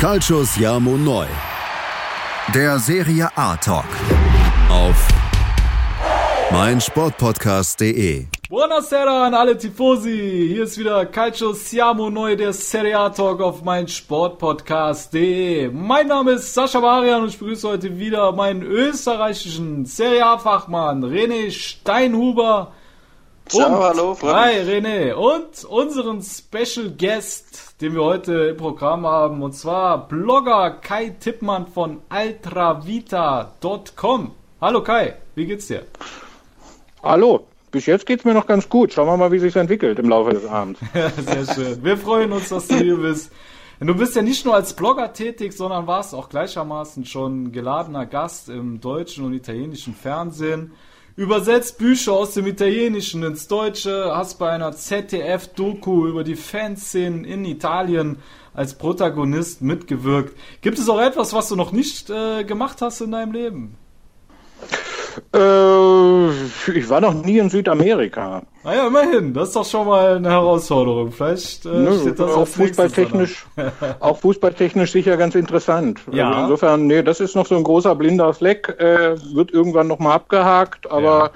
Calcius Jamo Neu. Der Serie A Talk. Auf meinsportpodcast.de. Buonasera an alle Tifosi. Hier ist wieder Calcio Siamo Neu, der Serie A Talk auf meinsportpodcast.de. Mein Name ist Sascha Barian und ich begrüße heute wieder meinen österreichischen Serie A-Fachmann René Steinhuber. Ciao, und, hallo, Freunde. Hi René. Und unseren Special Guest, den wir heute im Programm haben, und zwar Blogger Kai Tippmann von altravita.com. Hallo Kai, wie geht's dir? Hallo, bis jetzt geht's mir noch ganz gut. Schauen wir mal, wie sich's entwickelt im Laufe des Abends. Sehr schön. Wir freuen uns, dass du hier bist. Du bist ja nicht nur als Blogger tätig, sondern warst auch gleichermaßen schon geladener Gast im deutschen und italienischen Fernsehen. Übersetzt Bücher aus dem Italienischen ins Deutsche, hast bei einer ZDF-Doku über die Fanszenen in Italien als Protagonist mitgewirkt. Gibt es auch etwas, was du noch nicht äh, gemacht hast in deinem Leben? Äh, ich war noch nie in Südamerika. Naja, immerhin. Das ist doch schon mal eine Herausforderung. Vielleicht äh, Nö, steht das auch fußballtechnisch, auch fußballtechnisch sicher ganz interessant. Ja. Also insofern, nee, das ist noch so ein großer blinder Fleck, äh, wird irgendwann nochmal abgehakt, aber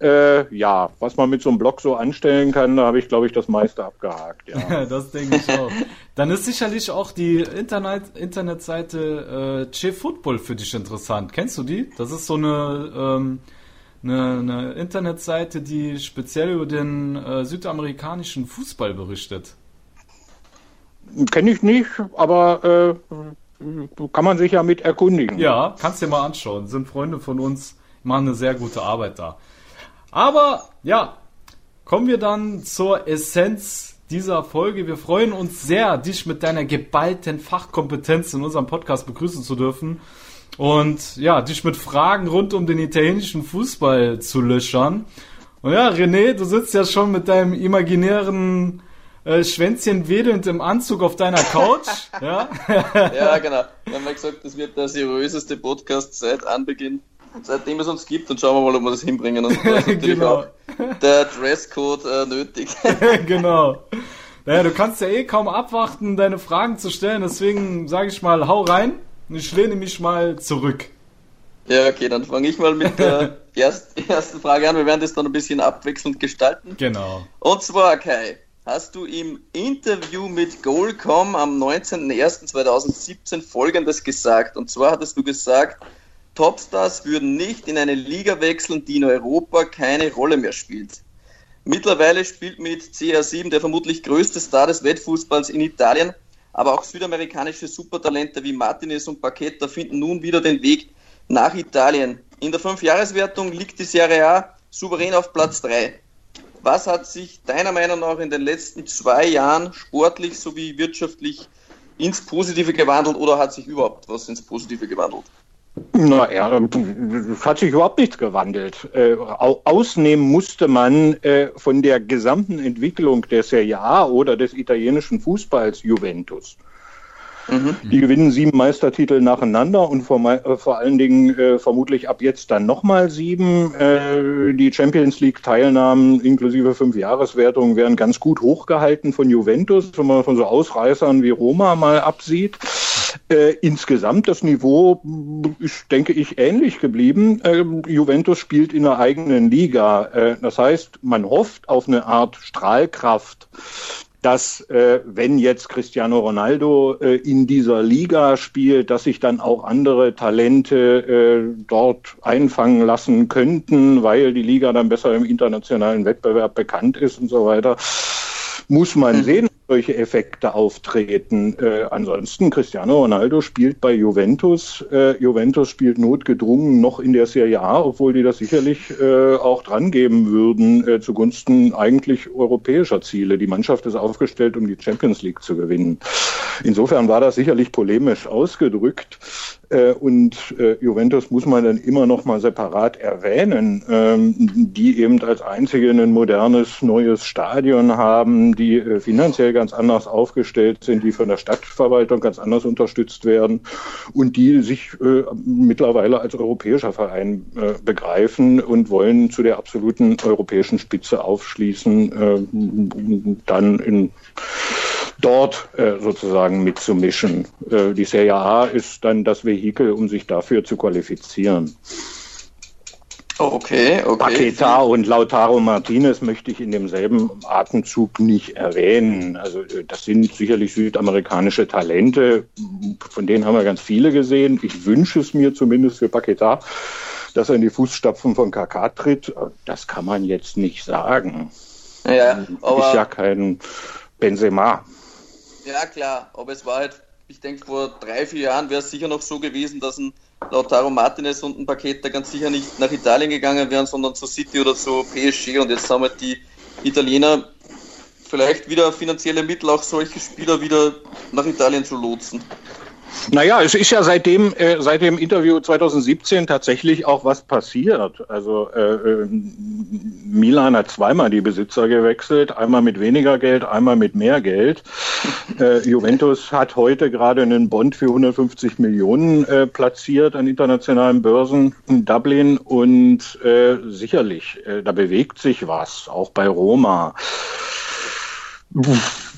äh, ja, was man mit so einem Blog so anstellen kann, da habe ich, glaube ich, das meiste abgehakt. Ja. das denke ich auch. Dann ist sicherlich auch die Internet Internetseite äh, Che-Football für dich interessant. Kennst du die? Das ist so eine, ähm, eine, eine Internetseite, die speziell über den äh, südamerikanischen Fußball berichtet. Kenne ich nicht, aber äh, kann man sich ja mit erkundigen. Ja, kannst dir mal anschauen. Sind Freunde von uns, machen eine sehr gute Arbeit da. Aber ja, kommen wir dann zur Essenz dieser Folge. Wir freuen uns sehr, dich mit deiner geballten Fachkompetenz in unserem Podcast begrüßen zu dürfen. Und ja, dich mit Fragen rund um den italienischen Fußball zu löchern. Und ja, René, du sitzt ja schon mit deinem imaginären äh, Schwänzchen wedelnd im Anzug auf deiner Couch. ja? Ja, genau. Wir haben ja gesagt, das wird der seriöseste Podcast seit Anbeginn, seitdem es uns gibt. Und schauen wir mal, ob wir das hinbringen. Und da ist natürlich Genau. auch der Dresscode äh, nötig. genau. Naja, du kannst ja eh kaum abwarten, deine Fragen zu stellen. Deswegen sage ich mal, hau rein und ich lehne mich mal zurück. ja, okay, dann fange ich mal mit der erst, ersten Frage an. Wir werden das dann ein bisschen abwechselnd gestalten. Genau. Und zwar, Kai, hast du im Interview mit Goalcom am 19.01.2017 Folgendes gesagt. Und zwar hattest du gesagt, Topstars würden nicht in eine Liga wechseln, die in Europa keine Rolle mehr spielt. Mittlerweile spielt mit CR7 der vermutlich größte Star des Wettfußballs in Italien, aber auch südamerikanische Supertalente wie Martinez und Paqueta finden nun wieder den Weg nach Italien. In der Fünfjahreswertung liegt die Serie A souverän auf Platz 3. Was hat sich deiner Meinung nach in den letzten zwei Jahren sportlich sowie wirtschaftlich ins Positive gewandelt oder hat sich überhaupt was ins Positive gewandelt? Naja, es hat sich überhaupt nichts gewandelt. Äh, au- ausnehmen musste man äh, von der gesamten Entwicklung der Serie A oder des italienischen Fußballs Juventus. Die gewinnen sieben Meistertitel nacheinander und vor, äh, vor allen Dingen äh, vermutlich ab jetzt dann nochmal sieben. Äh, die Champions League Teilnahmen inklusive fünf Jahreswertungen werden ganz gut hochgehalten von Juventus, wenn man von so Ausreißern wie Roma mal absieht. Äh, insgesamt das Niveau ist, denke ich, ähnlich geblieben. Ähm, Juventus spielt in einer eigenen Liga. Äh, das heißt, man hofft auf eine Art Strahlkraft dass äh, wenn jetzt Cristiano Ronaldo äh, in dieser Liga spielt, dass sich dann auch andere Talente äh, dort einfangen lassen könnten, weil die Liga dann besser im internationalen Wettbewerb bekannt ist und so weiter. Muss man sehen, ob solche Effekte auftreten. Äh, ansonsten, Cristiano Ronaldo spielt bei Juventus. Äh, Juventus spielt notgedrungen noch in der Serie A, obwohl die das sicherlich äh, auch dran geben würden, äh, zugunsten eigentlich europäischer Ziele. Die Mannschaft ist aufgestellt, um die Champions League zu gewinnen. Insofern war das sicherlich polemisch ausgedrückt. Äh, und äh, Juventus muss man dann immer noch mal separat erwähnen, ähm, die eben als einzige ein modernes neues Stadion haben, die äh, finanziell ganz anders aufgestellt sind, die von der Stadtverwaltung ganz anders unterstützt werden und die sich mittlerweile als europäischer Verein begreifen und wollen zu der absoluten europäischen Spitze aufschließen, dann in dort äh, sozusagen mitzumischen. Äh, die Serie A ist dann das Vehikel, um sich dafür zu qualifizieren. Okay, okay. Paqueta und Lautaro Martinez möchte ich in demselben Atemzug nicht erwähnen. Also äh, das sind sicherlich südamerikanische Talente, von denen haben wir ganz viele gesehen. Ich wünsche es mir zumindest für Paqueta, dass er in die Fußstapfen von KK tritt. Das kann man jetzt nicht sagen. Ja, aber ist ja kein Benzema. Ja, klar, aber es war halt, ich denke, vor drei, vier Jahren wäre es sicher noch so gewesen, dass ein Lautaro Martinez und ein Paket da ganz sicher nicht nach Italien gegangen wären, sondern zu City oder zu PSG. Und jetzt haben wir die Italiener vielleicht wieder finanzielle Mittel, auch solche Spieler wieder nach Italien zu lotsen. Naja, es ist ja seitdem, äh, seit dem Interview 2017 tatsächlich auch was passiert. Also äh, äh, Milan hat zweimal die Besitzer gewechselt, einmal mit weniger Geld, einmal mit mehr Geld. Äh, Juventus hat heute gerade einen Bond für 150 Millionen äh, platziert an internationalen Börsen in Dublin und äh, sicherlich, äh, da bewegt sich was, auch bei Roma.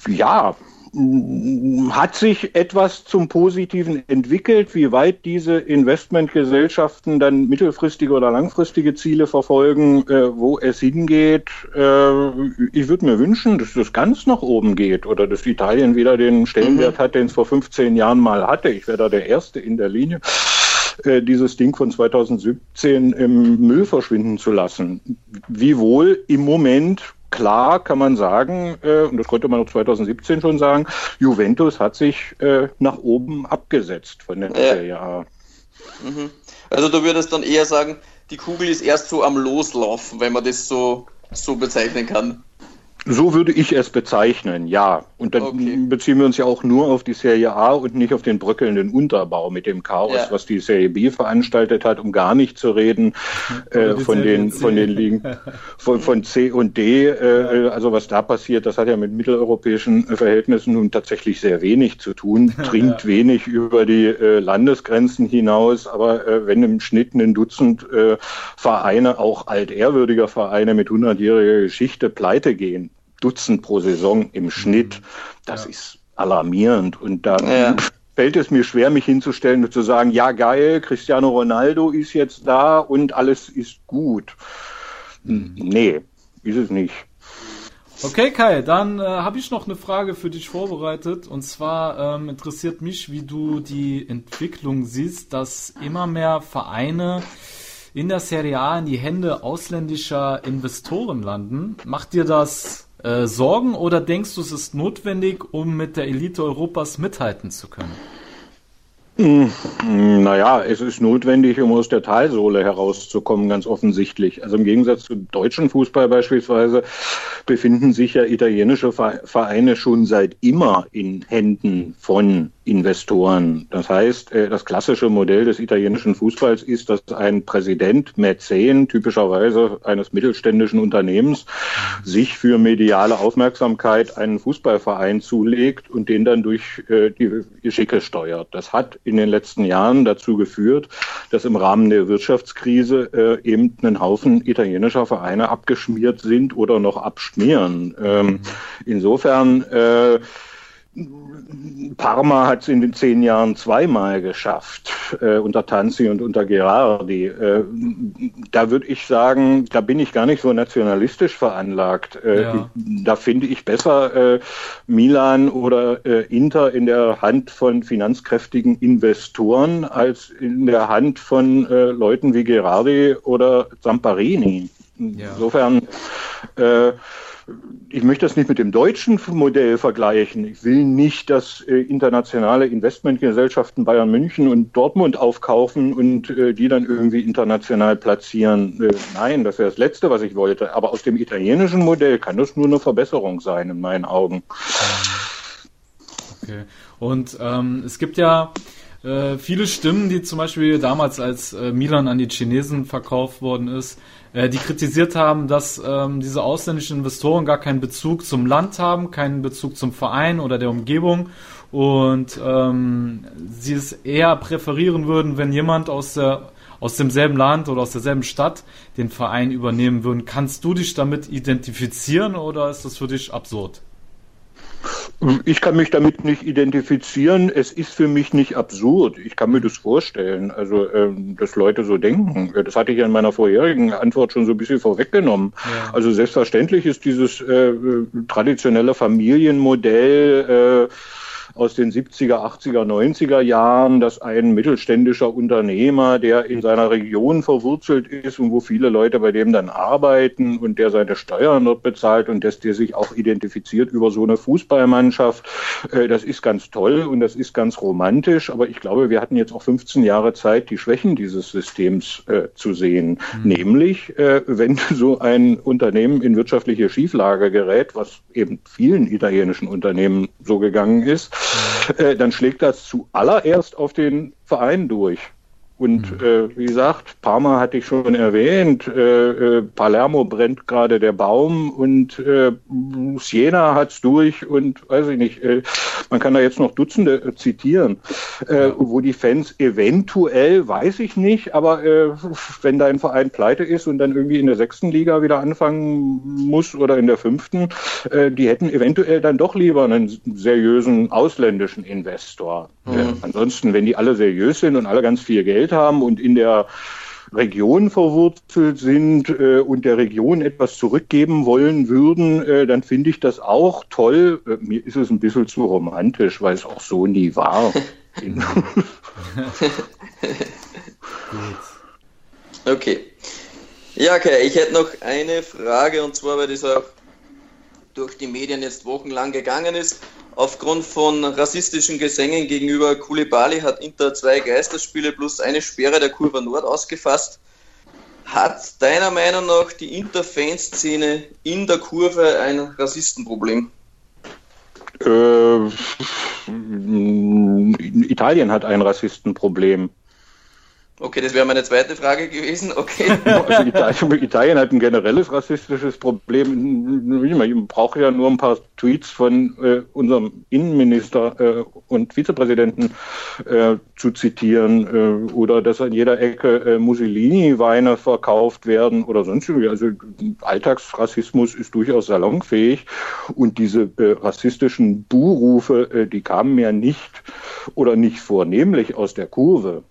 Ja, hat sich etwas zum Positiven entwickelt. Wie weit diese Investmentgesellschaften dann mittelfristige oder langfristige Ziele verfolgen, äh, wo es hingeht, äh, ich würde mir wünschen, dass das ganz nach oben geht oder dass Italien wieder den Stellenwert mhm. hat, den es vor 15 Jahren mal hatte. Ich wäre da der Erste in der Linie äh, dieses Ding von 2017 im Müll verschwinden zu lassen. Wiewohl im Moment klar kann man sagen, äh, und das konnte man auch 2017 schon sagen, Juventus hat sich äh, nach oben abgesetzt von der ja. Serie A. Mhm. Also du würdest dann eher sagen, die Kugel ist erst so am Loslaufen, wenn man das so, so bezeichnen kann. So würde ich es bezeichnen, ja. Und dann okay. beziehen wir uns ja auch nur auf die Serie A und nicht auf den bröckelnden Unterbau mit dem Chaos, ja. was die Serie B veranstaltet hat, um gar nicht zu reden äh, von den von den Ligen von, von C und D. Äh, also was da passiert, das hat ja mit mitteleuropäischen Verhältnissen nun tatsächlich sehr wenig zu tun, dringt ja. wenig über die äh, Landesgrenzen hinaus. Aber äh, wenn im Schnitt ein Dutzend äh, Vereine, auch altehrwürdiger Vereine mit hundertjähriger Geschichte, pleite gehen, Dutzend pro Saison im Schnitt. Das ja. ist alarmierend. Und da ja. fällt es mir schwer, mich hinzustellen und zu sagen, ja geil, Cristiano Ronaldo ist jetzt da und alles ist gut. Mhm. Nee, ist es nicht. Okay, Kai, dann äh, habe ich noch eine Frage für dich vorbereitet. Und zwar ähm, interessiert mich, wie du die Entwicklung siehst, dass immer mehr Vereine in der Serie A in die Hände ausländischer Investoren landen. Macht dir das äh, Sorgen oder denkst du, es ist notwendig, um mit der Elite Europas mithalten zu können? Hm, naja, es ist notwendig, um aus der Talsohle herauszukommen, ganz offensichtlich. Also im Gegensatz zu deutschen Fußball beispielsweise befinden sich ja italienische Vereine schon seit immer in Händen von Investoren. Das heißt, äh, das klassische Modell des italienischen Fußballs ist, dass ein Präsident, Mäzen, typischerweise eines mittelständischen Unternehmens, sich für mediale Aufmerksamkeit einen Fußballverein zulegt und den dann durch äh, die Geschicke steuert. Das hat in den letzten Jahren dazu geführt, dass im Rahmen der Wirtschaftskrise äh, eben ein Haufen italienischer Vereine abgeschmiert sind oder noch abschmieren. Ähm, insofern Parma hat es in den zehn Jahren zweimal geschafft, äh, unter Tanzi und unter Gerardi. Äh, da würde ich sagen, da bin ich gar nicht so nationalistisch veranlagt. Äh, ja. Da finde ich besser äh, Milan oder äh, Inter in der Hand von finanzkräftigen Investoren als in der Hand von äh, Leuten wie Gerardi oder Zamparini. Ja. Ich möchte das nicht mit dem deutschen Modell vergleichen. Ich will nicht, dass äh, internationale Investmentgesellschaften Bayern München und Dortmund aufkaufen und äh, die dann irgendwie international platzieren. Äh, nein, das wäre das Letzte, was ich wollte. Aber aus dem italienischen Modell kann das nur eine Verbesserung sein, in meinen Augen. Okay. Und ähm, es gibt ja viele Stimmen, die zum Beispiel damals, als Milan an die Chinesen verkauft worden ist, äh, die kritisiert haben, dass ähm, diese ausländischen Investoren gar keinen Bezug zum Land haben, keinen Bezug zum Verein oder der Umgebung und ähm, sie es eher präferieren würden, wenn jemand aus der aus demselben Land oder aus derselben Stadt den Verein übernehmen würden. Kannst du dich damit identifizieren oder ist das für dich absurd? Ich kann mich damit nicht identifizieren. Es ist für mich nicht absurd. Ich kann mir das vorstellen. Also, ähm, dass Leute so denken. Das hatte ich ja in meiner vorherigen Antwort schon so ein bisschen vorweggenommen. Ja. Also selbstverständlich ist dieses äh, traditionelle Familienmodell äh, aus den 70er, 80er, 90er Jahren, dass ein mittelständischer Unternehmer, der in seiner Region verwurzelt ist und wo viele Leute bei dem dann arbeiten und der seine Steuern dort bezahlt und dass der sich auch identifiziert über so eine Fußballmannschaft, äh, das ist ganz toll und das ist ganz romantisch. Aber ich glaube, wir hatten jetzt auch 15 Jahre Zeit, die Schwächen dieses Systems äh, zu sehen. Mhm. Nämlich, äh, wenn so ein Unternehmen in wirtschaftliche Schieflage gerät, was eben vielen italienischen Unternehmen so gegangen ist, äh, dann schlägt das zuallererst auf den Verein durch. Und mhm. äh, wie gesagt, Parma hatte ich schon erwähnt, äh, äh, Palermo brennt gerade der Baum und äh, Siena hat's durch und weiß ich nicht, äh, man kann da jetzt noch Dutzende äh, zitieren, äh, wo die Fans eventuell, weiß ich nicht, aber äh, wenn dein Verein pleite ist und dann irgendwie in der sechsten Liga wieder anfangen muss oder in der fünften, äh, die hätten eventuell dann doch lieber einen seriösen ausländischen Investor. Mhm. Äh, ansonsten, wenn die alle seriös sind und alle ganz viel Geld haben und in der Region verwurzelt sind äh, und der Region etwas zurückgeben wollen würden, äh, dann finde ich das auch toll. Äh, mir ist es ein bisschen zu romantisch, weil es auch so nie war. okay. Ja, okay, ich hätte noch eine Frage und zwar, weil das auch durch die Medien jetzt wochenlang gegangen ist. Aufgrund von rassistischen Gesängen gegenüber Kulibali hat Inter zwei Geisterspiele plus eine Sperre der Kurve Nord ausgefasst. Hat deiner Meinung nach die Inter-Fanszene in der Kurve ein Rassistenproblem? Äh, Italien hat ein Rassistenproblem. Okay, das wäre meine zweite Frage gewesen. Okay. Italien, hat ein generelles rassistisches Problem. Ich brauche ja nur ein paar Tweets von äh, unserem Innenminister äh, und Vizepräsidenten äh, zu zitieren äh, oder dass an jeder Ecke äh, Mussolini-Weine verkauft werden oder sonst irgendwie. Also Alltagsrassismus ist durchaus salonfähig und diese äh, rassistischen Buhrufe, die kamen ja nicht oder nicht vornehmlich aus der Kurve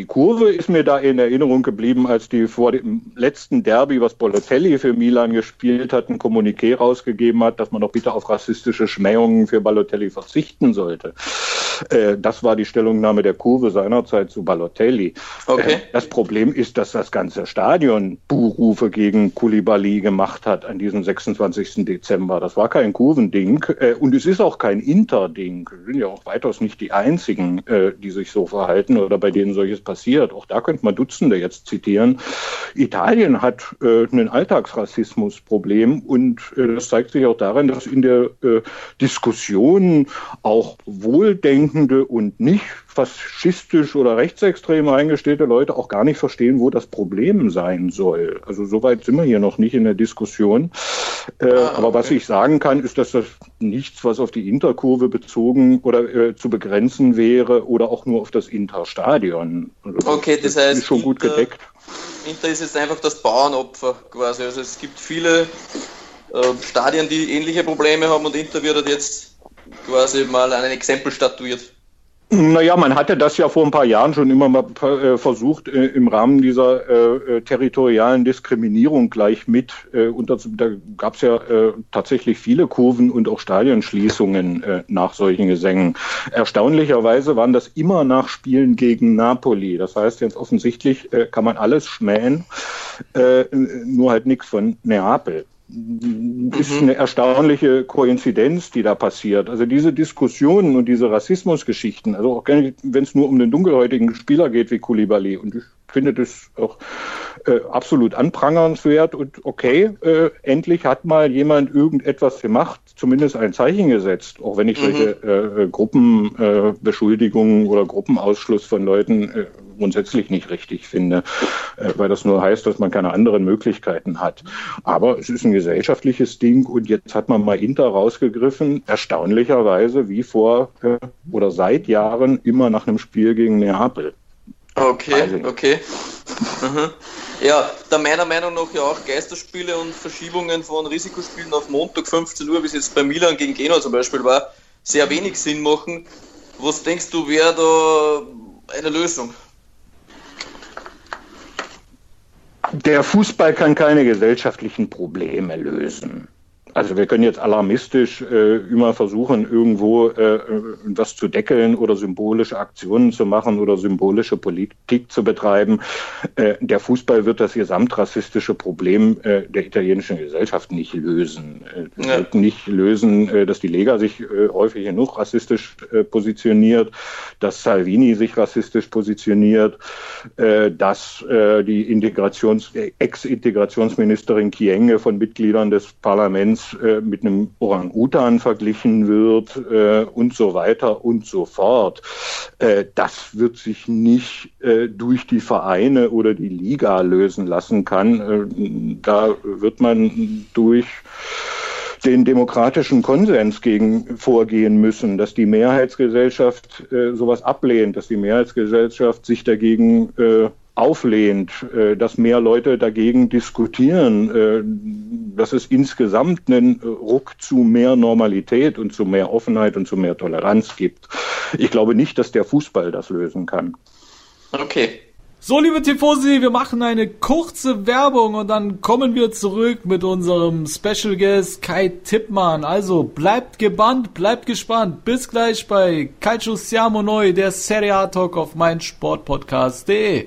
die Kurve ist mir da in Erinnerung geblieben, als die vor dem letzten Derby, was Balotelli für Milan gespielt hat, ein Kommuniqué rausgegeben hat, dass man doch bitte auf rassistische Schmähungen für Balotelli verzichten sollte. Äh, das war die Stellungnahme der Kurve seinerzeit zu Balotelli. Okay. Äh, das Problem ist, dass das ganze Stadion Buhrufe gegen Kulibali gemacht hat an diesem 26. Dezember. Das war kein Kurvending äh, und es ist auch kein Interding. Wir sind ja auch weitaus nicht die einzigen, die sich so verhalten oder bei denen solches passiert. Auch da könnte man Dutzende jetzt zitieren. Italien hat äh, ein Alltagsrassismusproblem und äh, das zeigt sich auch darin, dass in der äh, Diskussion auch wohldenkende und nicht faschistisch oder rechtsextrem eingestellte Leute auch gar nicht verstehen, wo das Problem sein soll. Also soweit sind wir hier noch nicht in der Diskussion. Äh, ah, okay. Aber was ich sagen kann, ist, dass das nichts, was auf die Interkurve bezogen oder äh, zu begrenzen wäre oder auch nur auf das Interstadion. Also okay, das, das heißt, ist schon gut Inter, gedeckt. Inter ist jetzt einfach das Bauernopfer quasi. Also es gibt viele äh, Stadien, die ähnliche Probleme haben und Inter wird jetzt quasi mal ein Exempel statuiert. Naja, man hatte das ja vor ein paar Jahren schon immer mal äh, versucht, äh, im Rahmen dieser äh, äh territorialen Diskriminierung gleich mit. Äh, das, da gab es ja äh, tatsächlich viele Kurven und auch Stadionschließungen nach solchen Gesängen. Erstaunlicherweise waren das immer nach Spielen gegen Napoli. Das heißt, jetzt offensichtlich kann man alles schmähen, äh, nur halt nichts von Neapel ist mhm. eine erstaunliche Koinzidenz, die da passiert. Also diese Diskussionen und diese Rassismusgeschichten, also auch wenn es nur um den dunkelhäutigen Spieler geht wie Koulibaly, und ich finde das auch äh, absolut anprangernswert und okay, äh, endlich hat mal jemand irgendetwas gemacht, zumindest ein Zeichen gesetzt, auch wenn ich mhm. solche äh, Gruppenbeschuldigungen oder Gruppenausschluss von Leuten äh, grundsätzlich nicht richtig finde, äh, weil das nur heißt, dass man keine anderen Möglichkeiten hat. Aber es ist ein gesellschaftliches Ding und jetzt hat man mal Inter rausgegriffen, erstaunlicherweise wie vor äh, oder seit Jahren immer nach einem Spiel gegen Neapel. Okay, okay. Mhm. Ja, da meiner Meinung nach ja auch Geisterspiele und Verschiebungen von Risikospielen auf Montag 15 Uhr, wie es jetzt bei Milan gegen Genua zum Beispiel war, sehr wenig Sinn machen. Was denkst du, wäre da eine Lösung? Der Fußball kann keine gesellschaftlichen Probleme lösen. Also wir können jetzt alarmistisch äh, immer versuchen, irgendwo äh, was zu deckeln oder symbolische Aktionen zu machen oder symbolische Politik zu betreiben. Äh, der Fußball wird das gesamtrassistische Problem äh, der italienischen Gesellschaft nicht lösen. Äh, ja. wird nicht lösen, äh, dass die Lega sich äh, häufig genug rassistisch äh, positioniert, dass Salvini sich rassistisch positioniert, äh, dass äh, die Integrations Ex-Integrationsministerin Kienge von Mitgliedern des Parlaments äh, mit einem Orang-Utan verglichen wird äh, und so weiter und so fort. Äh, das wird sich nicht äh, durch die Vereine oder die Liga lösen lassen kann. Äh, da wird man durch den demokratischen Konsens gegen vorgehen müssen, dass die Mehrheitsgesellschaft äh, sowas ablehnt, dass die Mehrheitsgesellschaft sich dagegen auflehnt, äh, dass mehr Leute dagegen diskutieren, äh, dass es insgesamt einen Ruck zu mehr Normalität und zu mehr Offenheit und zu mehr Toleranz gibt. Ich glaube nicht, dass der Fußball das lösen kann. Okay. So, liebe Tifosi, wir machen eine kurze Werbung und dann kommen wir zurück mit unserem Special Guest Kai Tippmann. Also bleibt gebannt, bleibt gespannt. Bis gleich bei Calcio Siamo Noi, der Serie A Talk auf meinsportpodcast.de.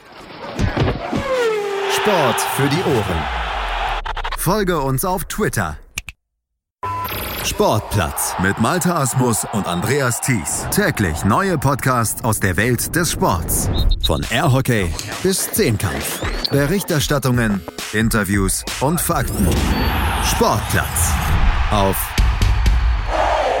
Sport für die Ohren. Folge uns auf Twitter. Sportplatz mit Malta Asmus und Andreas Thies. Täglich neue Podcasts aus der Welt des Sports. Von Airhockey bis Zehnkampf. Berichterstattungen, Interviews und Fakten. Sportplatz auf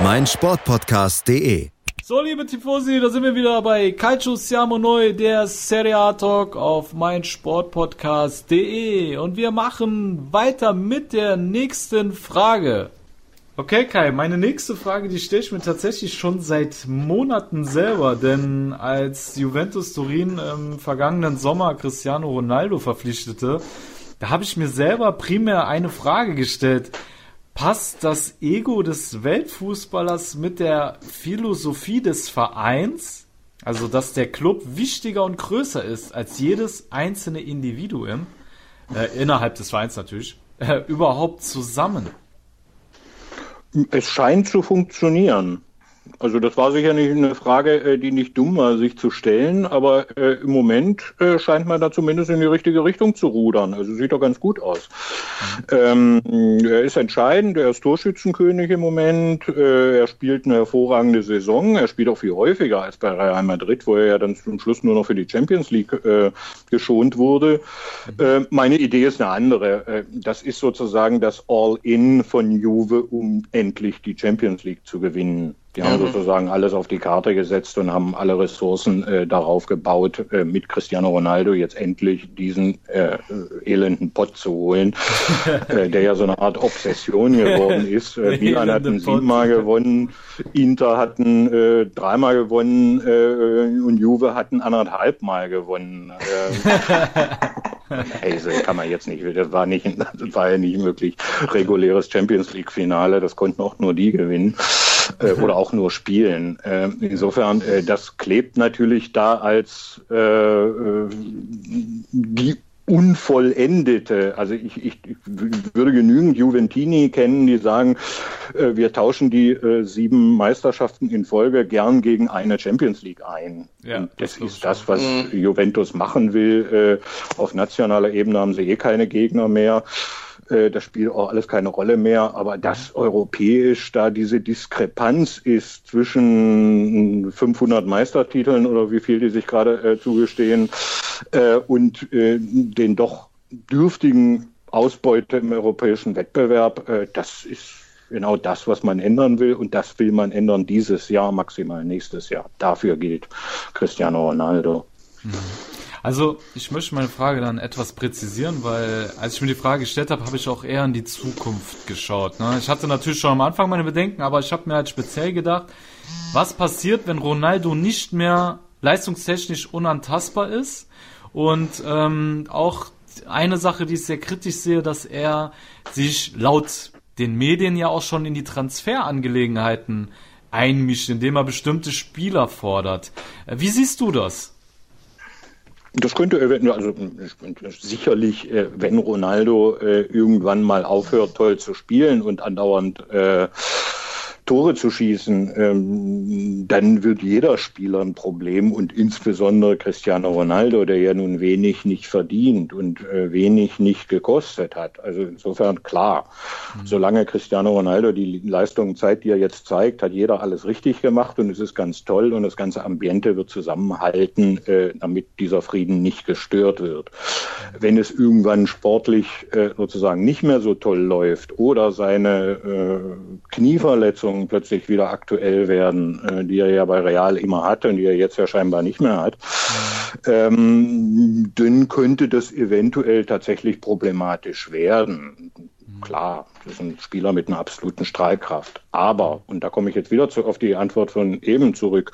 meinsportpodcast.de. So, liebe Tifosi, da sind wir wieder bei Calcio Siamo Noi, der Serie A Talk auf meinsportpodcast.de. Und wir machen weiter mit der nächsten Frage. Okay, Kai, meine nächste Frage, die stelle ich mir tatsächlich schon seit Monaten selber, denn als Juventus Turin im vergangenen Sommer Cristiano Ronaldo verpflichtete, da habe ich mir selber primär eine Frage gestellt. Passt das Ego des Weltfußballers mit der Philosophie des Vereins, also dass der Club wichtiger und größer ist als jedes einzelne Individuum, äh, innerhalb des Vereins natürlich, äh, überhaupt zusammen? Es scheint zu funktionieren. Also das war sicher nicht eine Frage, äh, die nicht dumm war, sich zu stellen, aber äh, im Moment äh, scheint man da zumindest in die richtige Richtung zu rudern. Also sieht doch ganz gut aus. Ähm, er ist entscheidend, er ist Torschützenkönig im Moment, äh, er spielt eine hervorragende Saison, er spielt auch viel häufiger als bei Real Madrid, wo er ja dann zum Schluss nur noch für die Champions League äh, geschont wurde. Äh, meine Idee ist eine andere. das ist sozusagen das All-In von Juve, um endlich die Champions League zu gewinnen. Die haben mhm. sozusagen alles auf die Karte gesetzt und haben alle Ressourcen äh, darauf gebaut, äh, mit Cristiano Ronaldo jetzt endlich diesen äh, elenden Pott zu holen, äh, der ja so eine Art Obsession geworden ist. Äh, Milan hatten siebenmal gewonnen, Inter hatten äh, dreimal gewonnen äh, und Juve hatten anderthalb Mal gewonnen. Äh, hey, so kann man jetzt nicht, das war nicht, das war ja nicht möglich. Reguläres Champions League Finale, das konnten auch nur die gewinnen äh, oder auch nur spielen. Äh, insofern, äh, das klebt natürlich da als äh, äh, die unvollendete. Also ich, ich, ich, würde genügend Juventini kennen, die sagen, äh, wir tauschen die äh, sieben Meisterschaften in Folge gern gegen eine Champions League ein. Ja, das, das ist das, was mhm. Juventus machen will. Äh, auf nationaler Ebene haben sie eh keine Gegner mehr. Äh, das spielt auch alles keine Rolle mehr, aber dass europäisch da diese Diskrepanz ist zwischen 500 Meistertiteln oder wie viel die sich gerade äh, zugestehen äh, und äh, den doch dürftigen Ausbeute im europäischen Wettbewerb, äh, das ist genau das, was man ändern will und das will man ändern dieses Jahr, maximal nächstes Jahr. Dafür gilt Cristiano Ronaldo. Mhm. Also ich möchte meine Frage dann etwas präzisieren, weil als ich mir die Frage gestellt habe, habe ich auch eher in die Zukunft geschaut. Ne? Ich hatte natürlich schon am Anfang meine Bedenken, aber ich habe mir halt speziell gedacht, was passiert, wenn Ronaldo nicht mehr leistungstechnisch unantastbar ist und ähm, auch eine Sache, die ich sehr kritisch sehe, dass er sich laut den Medien ja auch schon in die Transferangelegenheiten einmischt, indem er bestimmte Spieler fordert. Wie siehst du das? Das könnte eventuell, also sicherlich, äh, wenn Ronaldo äh, irgendwann mal aufhört, toll zu spielen und andauernd äh, Tore zu schießen, ähm, dann wird jeder Spieler ein Problem und insbesondere Cristiano Ronaldo, der ja nun wenig nicht verdient und äh, wenig nicht gekostet hat. Also insofern klar, mhm. solange Cristiano Ronaldo die Leistungen zeigt, die er jetzt zeigt, hat jeder alles richtig gemacht und es ist ganz toll und das ganze Ambiente wird zusammenhalten, äh, damit dieser Frieden nicht gestört wird. Wenn es irgendwann sportlich äh, sozusagen nicht mehr so toll läuft oder seine äh, Knieverletzung Verletzungen plötzlich wieder aktuell werden, äh, die er ja bei Real immer hatte und die er jetzt ja scheinbar nicht mehr hat, ähm, dann könnte das eventuell tatsächlich problematisch werden. Klar, das ist ein Spieler mit einer absoluten Strahlkraft. Aber, und da komme ich jetzt wieder zu, auf die Antwort von eben zurück,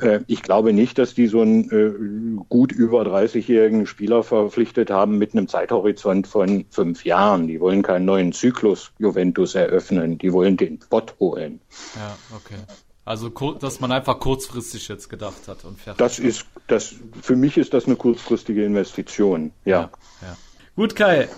ja. äh, ich glaube nicht, dass die so einen äh, gut über 30-jährigen Spieler verpflichtet haben mit einem Zeithorizont von fünf Jahren. Die wollen keinen neuen Zyklus Juventus eröffnen, die wollen den Bot holen. Ja, okay. Also, dass man einfach kurzfristig jetzt gedacht hat und fertig. Das ist, das, für mich ist das eine kurzfristige Investition, ja. ja, ja. Gut, Kai.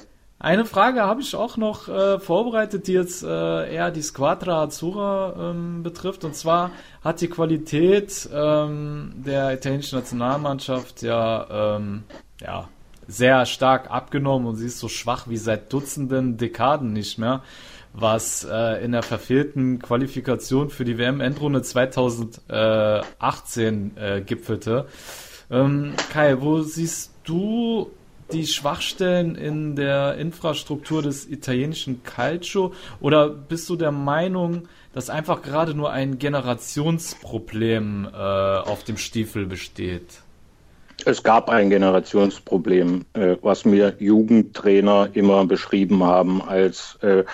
Eine Frage habe ich auch noch äh, vorbereitet, die jetzt äh, eher die Squadra Azzurra ähm, betrifft. Und zwar hat die Qualität ähm, der italienischen Nationalmannschaft ja, ähm, ja sehr stark abgenommen und sie ist so schwach wie seit Dutzenden Dekaden nicht mehr, was äh, in der verfehlten Qualifikation für die WM-Endrunde 2018 äh, gipfelte. Ähm, Kai, wo siehst du die Schwachstellen in der Infrastruktur des italienischen Calcio oder bist du der Meinung, dass einfach gerade nur ein Generationsproblem äh, auf dem Stiefel besteht? Es gab ein Generationsproblem, äh, was mir Jugendtrainer immer beschrieben haben als äh,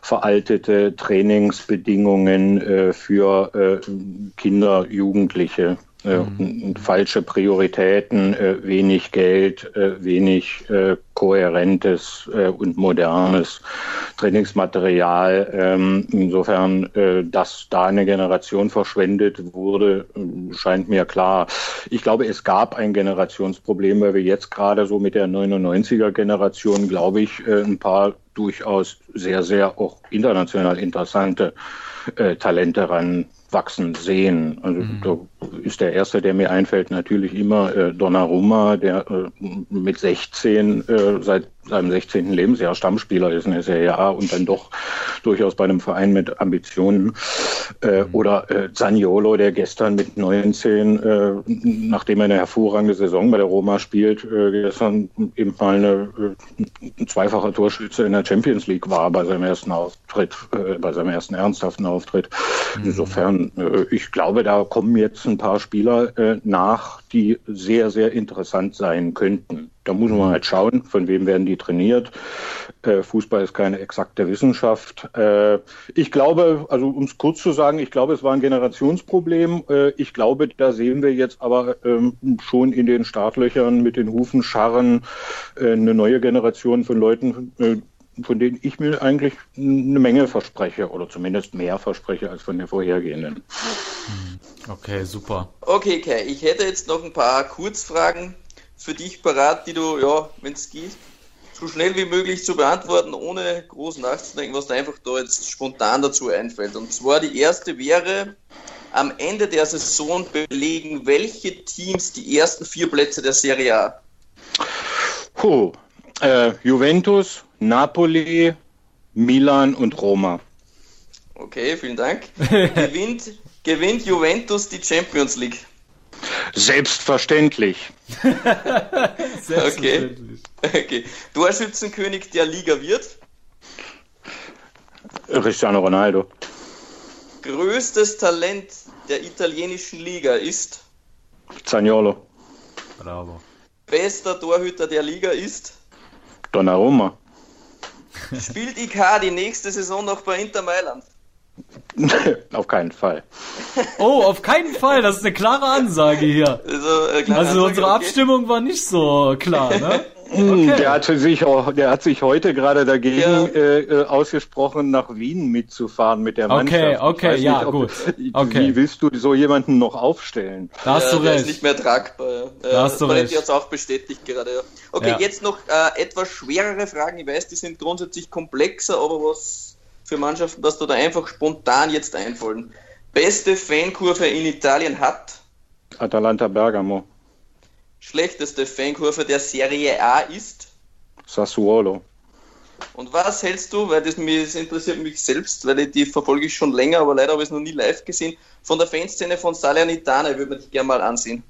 veraltete Trainingsbedingungen äh, für äh, Kinder, Jugendliche. Äh, mhm. falsche Prioritäten, äh, wenig Geld, äh, wenig kohärentes und modernes Trainingsmaterial. Ähm, insofern, dass da eine Generation verschwendet wurde, scheint mir klar. Ich glaube, es gab ein Generationsproblem, weil wir jetzt gerade so mit der 99er Generation, glaube ich, ein paar durchaus sehr, sehr auch international interessante Talente ran wachsen sehen. Also mhm. da ist der erste, der mir einfällt, natürlich immer äh, Donnarumma, der äh, mit 16 äh, seit seinem 16. Lebensjahr Stammspieler ist in der Serie A und dann doch durchaus bei einem Verein mit Ambitionen. Äh, mhm. Oder äh, Zaniolo, der gestern mit 19, äh, nachdem er eine hervorragende Saison bei der Roma spielt, äh, gestern eben mal eine, äh, ein zweifacher Torschütze in der Champions League war bei seinem ersten Auftritt, äh, bei seinem ersten ernsthaften Auftritt. Mhm. Insofern, äh, ich glaube, da kommen jetzt ein paar Spieler äh, nach, die sehr, sehr interessant sein könnten. Da muss man halt schauen, von wem werden die trainiert. Äh, Fußball ist keine exakte Wissenschaft. Äh, ich glaube, also um es kurz zu sagen, ich glaube, es war ein Generationsproblem. Äh, ich glaube, da sehen wir jetzt aber ähm, schon in den Startlöchern mit den Hufen scharren äh, eine neue Generation von Leuten, äh, von denen ich mir eigentlich eine Menge verspreche oder zumindest mehr verspreche als von der vorhergehenden. Okay, super. Okay, Kai, ich hätte jetzt noch ein paar Kurzfragen für dich parat, die du, ja, wenn es geht, so schnell wie möglich zu beantworten, ohne groß nachzudenken, was da einfach da jetzt spontan dazu einfällt. Und zwar die erste wäre, am Ende der Saison belegen welche Teams die ersten vier Plätze der Serie A? Puh. Äh, Juventus, Napoli, Milan und Roma. Okay, vielen Dank. gewinnt, gewinnt Juventus die Champions League? Selbstverständlich. Selbstverständlich. Okay. okay. Torschützenkönig der Liga wird? Cristiano Ronaldo. Größtes Talent der italienischen Liga ist? Zaniolo. Bravo. Bester Torhüter der Liga ist? Donnarumma. Spielt Icardi nächste Saison noch bei Inter Mailand? auf keinen Fall. Oh, auf keinen Fall. Das ist eine klare Ansage hier. Also, äh, also Ansage, unsere okay. Abstimmung war nicht so klar, ne? Hm, Okay. Der, hatte sich auch, der hat sich heute gerade dagegen Ja. äh, äh, ausgesprochen, nach Wien mitzufahren mit der Okay, Mannschaft. Okay, weiß ja, ob- gut. Wie Okay. willst du so jemanden noch aufstellen? Da hast ja, du recht. ist nicht mehr tragbar. Da hast du Paletti recht. hat es auch bestätigt gerade. Ja. Okay, Ja. jetzt noch äh, etwas schwerere Fragen. Ich weiß, die sind grundsätzlich komplexer, aber was für Mannschaften, dass du da einfach spontan jetzt einfallen. Beste Fankurve in Italien hat Atalanta Bergamo, schlechteste Fankurve der Serie A ist. Sassuolo. Und was hältst du, weil das, mich, das interessiert mich selbst, weil ich, die verfolge ich schon länger, aber leider habe ich es noch nie live gesehen, von der Fanszene von Salernitana, würde man dich gerne mal ansehen.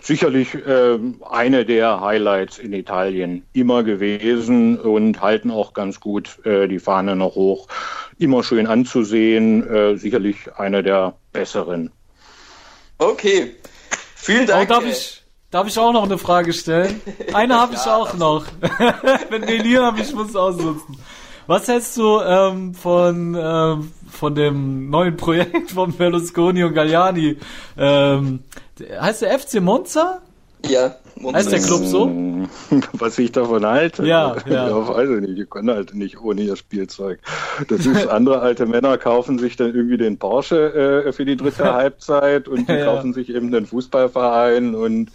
Sicherlich ähm, eine der Highlights in Italien immer gewesen und halten auch ganz gut äh, die Fahne noch hoch. Immer schön anzusehen, äh, sicherlich eine der besseren. Okay, vielen Oh, Dank. darf ich, darf ich auch noch eine Frage stellen? Eine habe ich auch noch. Wenn Melina mich muss ausnutzen. Was hältst du ähm, von, ähm, von dem neuen Projekt von Berlusconi und Galliani? Ähm, heißt der FC Monza? Ja, Heißt der Club so? Was ich davon halte? Ja, ja. weiß ich nicht. Die können halt nicht ohne ihr Spielzeug. Das ist, andere alte Männer kaufen sich dann irgendwie den Porsche äh, für die dritte Halbzeit und die Ja. kaufen sich eben den Fußballverein und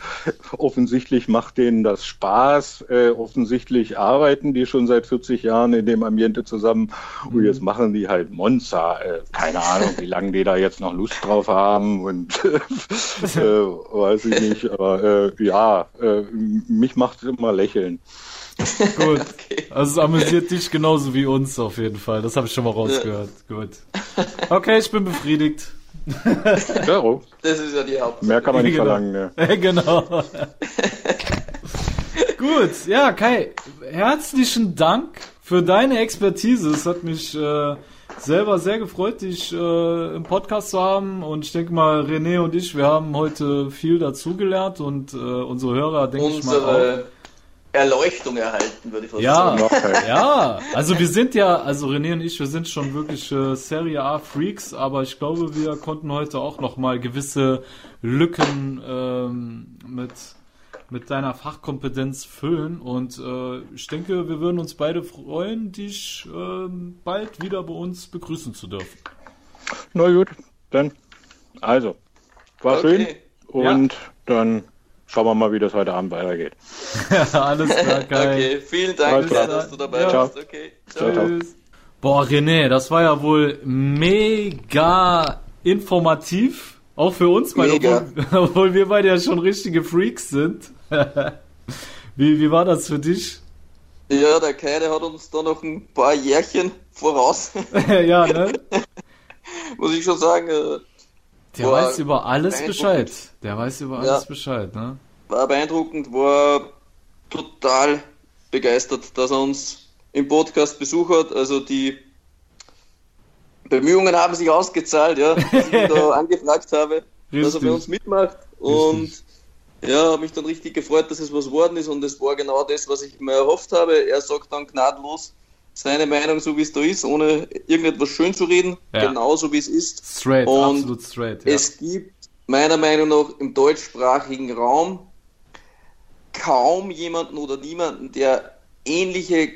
offensichtlich macht denen das Spaß. Äh, offensichtlich arbeiten die schon seit 40 Jahren in dem Ambiente zusammen Mhm. und jetzt machen die halt Monza. Äh, keine Ahnung, wie lange die da jetzt noch Lust drauf haben und äh, weiß ich nicht. Aber äh, ja, äh, mich macht es immer lächeln. Gut. Also es amüsiert dich genauso wie uns auf jeden Fall. Das habe ich schon mal rausgehört. Gut. Okay, ich bin befriedigt. Ja, oh, Das ist ja die Haupt. mehr kann man nicht Genau. verlangen. Ne? genau. Gut, ja, Kai, herzlichen Dank für deine Expertise. Es hat mich äh, selber sehr gefreut, dich äh, im Podcast zu haben. Und ich denke mal, René und ich, wir haben heute viel dazugelernt und äh, unsere Hörer, denke ich mal, auch. Unsere Erleuchtung erhalten, würde ich fast Ja, sagen. ja, also wir sind ja, also René und ich, wir sind schon wirklich äh, Serie A Freaks, aber ich glaube, wir konnten heute auch noch mal gewisse Lücken ähm, mit mit deiner Fachkompetenz füllen und äh, ich denke, wir würden uns beide freuen, dich ähm, bald wieder bei uns begrüßen zu dürfen. Na gut, dann. Also, war Okay. schön und dann schauen wir mal, wie das heute Abend weitergeht. Alles klar, Kai. Okay, vielen Dank, klar. dass du dabei Ja. warst. Okay, ciao. Ciao. Tschüss. Boah, René, das war ja wohl mega informativ. Auch für uns, Mega. obwohl, obwohl wir beide ja schon richtige Freaks sind. wie, wie war das für dich? Ja, der Kai, der hat uns da noch ein paar Jährchen voraus, ja, ne? muss ich schon sagen. äh, Der weiß über alles. Bescheid. Der weiß über Ja. alles Bescheid, ne? War beeindruckend, war total begeistert, dass er uns im Podcast Besuch hat. Also die Bemühungen haben sich ausgezahlt, ja, dass ich ihn da angefragt habe, dass er Richtig. bei uns mitmacht. Und ja, habe mich dann richtig gefreut, dass es was worden ist und es war genau das, was ich mir erhofft habe. Er sagt dann gnadenlos seine Meinung, so wie es da ist, ohne irgendetwas schön zu reden, Ja. genauso wie es ist. Straight, Und absolut straight. Ja. Es gibt meiner Meinung nach im deutschsprachigen Raum kaum jemanden oder niemanden, der ähnliche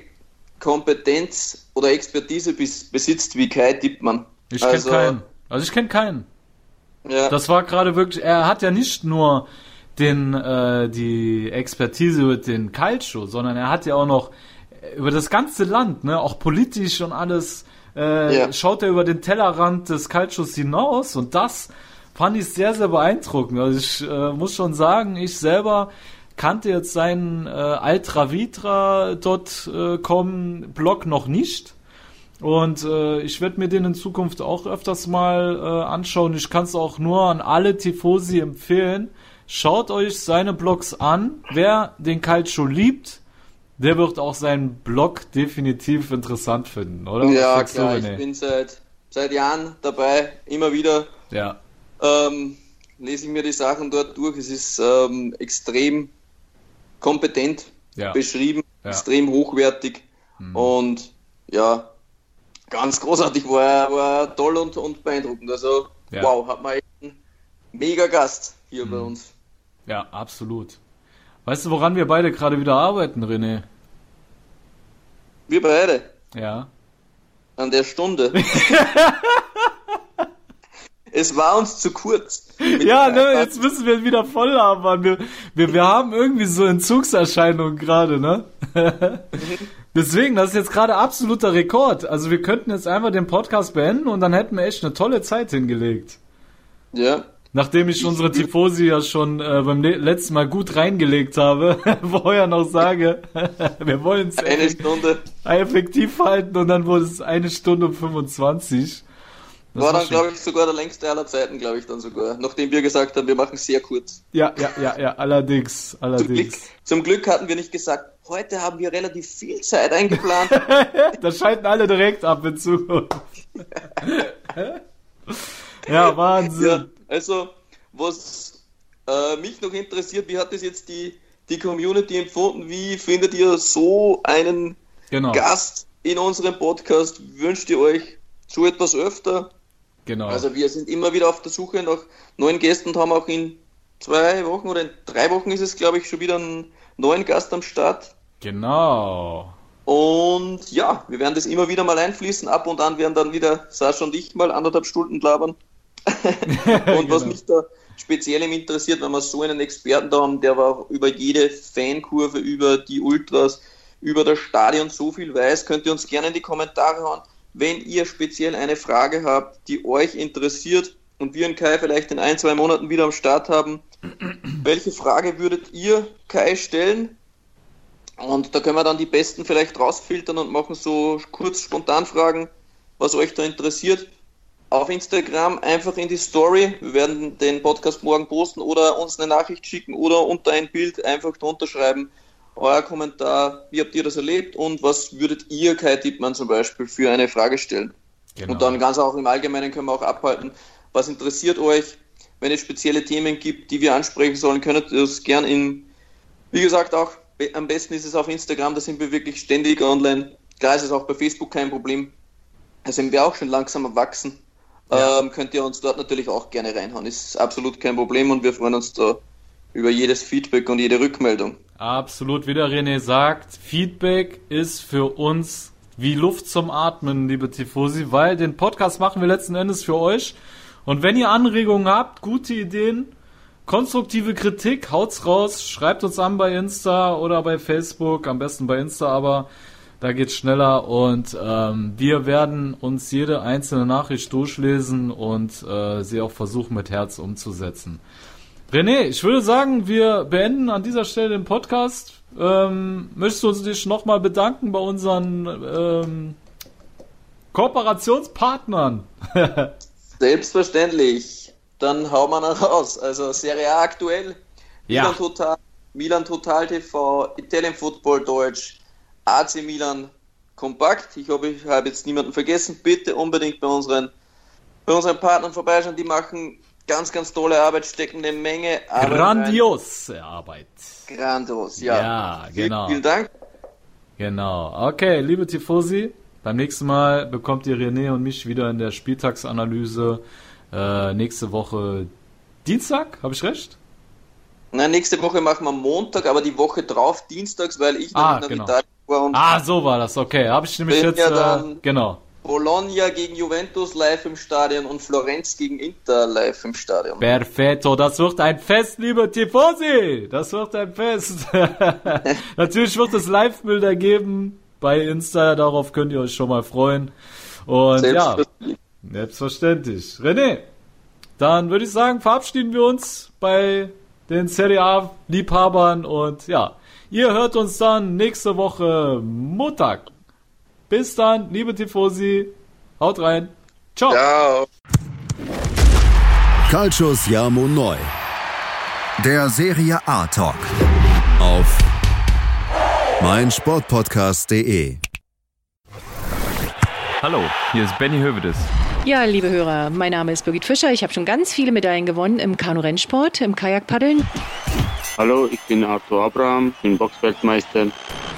Kompetenz oder Expertise besitzt wie Kai Dippmann. Ich kenne Also, keinen. Also ich kenne keinen. Ja, Das war gerade wirklich, er hat ja nicht nur den, äh, die Expertise über den Calcio, sondern er hat ja auch noch über das ganze Land, ne, auch politisch und alles, äh, Ja. schaut er über den Tellerrand des Calcios hinaus und das fand ich sehr, sehr beeindruckend. Also ich äh, muss schon sagen, ich selber kannte jetzt seinen äh, altravitra.com Blog noch nicht. Und äh, ich werde mir den in Zukunft auch öfters mal äh, anschauen. Ich kann es auch nur an alle Tifosi empfehlen. Schaut euch seine Blogs an. Wer den Calcio liebt, der wird auch seinen Blog definitiv interessant finden, oder? Ja, klar, ich bin seit, seit Jahren dabei, immer wieder Ja, ähm, lese ich mir die Sachen dort durch. Es ist ähm, extrem kompetent ja. beschrieben, Ja. extrem hochwertig und ja, ganz großartig, war, war toll und, und beeindruckend. Also, Ja. wow, hat man echt einen mega Gast hier bei uns. Ja, absolut. Weißt du, woran wir beide gerade wieder arbeiten, René? Wir beide Ja. an der Stunde. es war uns zu kurz. Ja, ne, jetzt müssen wir wieder voll haben, Mann. Wir, wir, wir haben irgendwie so Entzugserscheinungen gerade, ne? Deswegen, das ist jetzt gerade absoluter Rekord. Also wir könnten jetzt einfach den Podcast beenden und dann hätten wir echt eine tolle Zeit hingelegt. Ja, Nachdem ich unsere Tifosi ja schon äh, beim le letzten Mal gut reingelegt habe, vorher noch sage, wir wollen es eine Stunde. effektiv halten und dann wurde es eine Stunde und 25. Das War dann, glaube ich, sogar der längste aller Zeiten, glaube ich, dann sogar. Nachdem wir gesagt haben, wir machen sehr kurz. Ja, ja, ja, ja, allerdings, Zum Glück, allerdings. zum Glück hatten wir nicht gesagt, heute haben wir relativ viel Zeit eingeplant. Da schalten alle direkt ab in Zukunft. ja, Wahnsinn. ja, also, was äh, mich noch interessiert, wie hat das jetzt die, die Community empfunden? Wie findet ihr so einen Genau, Gast in unserem Podcast? Wünscht ihr euch so etwas öfter? Genau. Also wir sind immer wieder auf der Suche nach neuen Gästen und haben auch in zwei Wochen oder in drei Wochen ist es, glaube ich, schon wieder einen neuen Gast am Start. genau. Und ja, wir werden das immer wieder mal einfließen. Ab und an werden dann wieder Sascha und ich mal anderthalb Stunden labern. und was Genau. mich da speziell interessiert, wenn wir so einen Experten da haben, der war auch über jede Fankurve, über die Ultras, über das Stadion so viel weiß, könnt ihr uns gerne in die Kommentare hauen. Wenn ihr speziell eine Frage habt, die euch interessiert und wir und Kai vielleicht in ein, zwei Monaten wieder am Start haben, welche Frage würdet ihr Kai stellen? Und da können wir dann die besten vielleicht rausfiltern und machen so kurz spontan Fragen, was euch da interessiert. Auf Instagram einfach in die Story. Wir werden den Podcast morgen posten oder uns eine Nachricht schicken oder unter ein Bild einfach drunter schreiben. Euer Kommentar, wie habt ihr das erlebt und was würdet ihr, Kai Tippmann zum Beispiel, für eine Frage stellen? genau. Und dann ganz auch im Allgemeinen können wir auch abhalten, was interessiert euch, wenn es spezielle Themen gibt, die wir ansprechen sollen, könnt ihr das gern in, wie gesagt, auch am besten ist es auf Instagram, da sind wir wirklich ständig online. Klar ist es auch bei Facebook kein Problem. Da sind wir auch schon langsam am Wachsen. Ja. Ähm, könnt ihr uns dort natürlich auch gerne reinhauen. Ist absolut kein Problem und wir freuen uns da über jedes Feedback und jede Rückmeldung. Absolut, wie der René sagt, Feedback ist für uns wie Luft zum Atmen, liebe Tifosi, weil den Podcast machen wir letzten Endes für euch. Und wenn ihr Anregungen habt, gute Ideen, konstruktive Kritik, haut's raus, schreibt uns an bei Insta oder bei Facebook, am besten bei Insta, aber da geht's schneller und ähm, wir werden uns jede einzelne Nachricht durchlesen und äh, sie auch versuchen mit Herz umzusetzen. René, ich würde sagen, wir beenden an dieser Stelle den Podcast. Ähm, möchtest du uns dich nochmal bedanken bei unseren ähm, Kooperationspartnern? Selbstverständlich. Dann hauen wir noch raus. Also Serie A aktuell. Ja. Milan Total, Milan Total TV, Italian Football Deutsch, AC Milan Kompakt. Ich hoffe, ich habe jetzt niemanden vergessen. Bitte unbedingt bei unseren, bei unseren Partnern vorbeischauen. Die machen ganz, ganz tolle Arbeit, stecken eine Menge Arbeit Grandiose Arbeit. Grandios, ja. Ja, genau. Vielen, vielen Dank. Genau. Okay, liebe Tifosi, beim nächsten Mal bekommt ihr René und mich wieder in der Spieltagsanalyse. Äh, nächste Woche Dienstag, habe ich recht? Nein, nächste Woche machen wir Montag, aber die Woche drauf, dienstags, weil ich Ah, nämlich nach genau. Italien war und Ah, so war das. Okay, habe ich nämlich jetzt. ja äh, dann- genau. Bologna gegen Juventus live im Stadion und Florenz gegen Inter live im Stadion. Perfetto, das wird ein Fest, liebe Tifosi. Das wird ein Fest. Natürlich wird es Live-Bilder geben bei Insta, darauf könnt ihr euch schon mal freuen. Und ja, selbstverständlich. René, dann würde ich sagen, verabschieden wir uns bei den Serie A-Liebhabern und ja, ihr hört uns dann nächste Woche Montag. Bis dann, liebe Tifosi. Haut rein. Ciao. Ciao. Calcius Jamo Neu. Der Serie A Talk. Auf meinsportpodcast.de. Hallo, hier ist Benny Hövedes. Ja, liebe Hörer, mein Name ist Birgit Fischer. Ich habe schon ganz viele Medaillen gewonnen im Kanu-Rennsport, im Kajakpaddeln. Hallo, ich bin Arthur Abraham, bin Boxfeldmeister.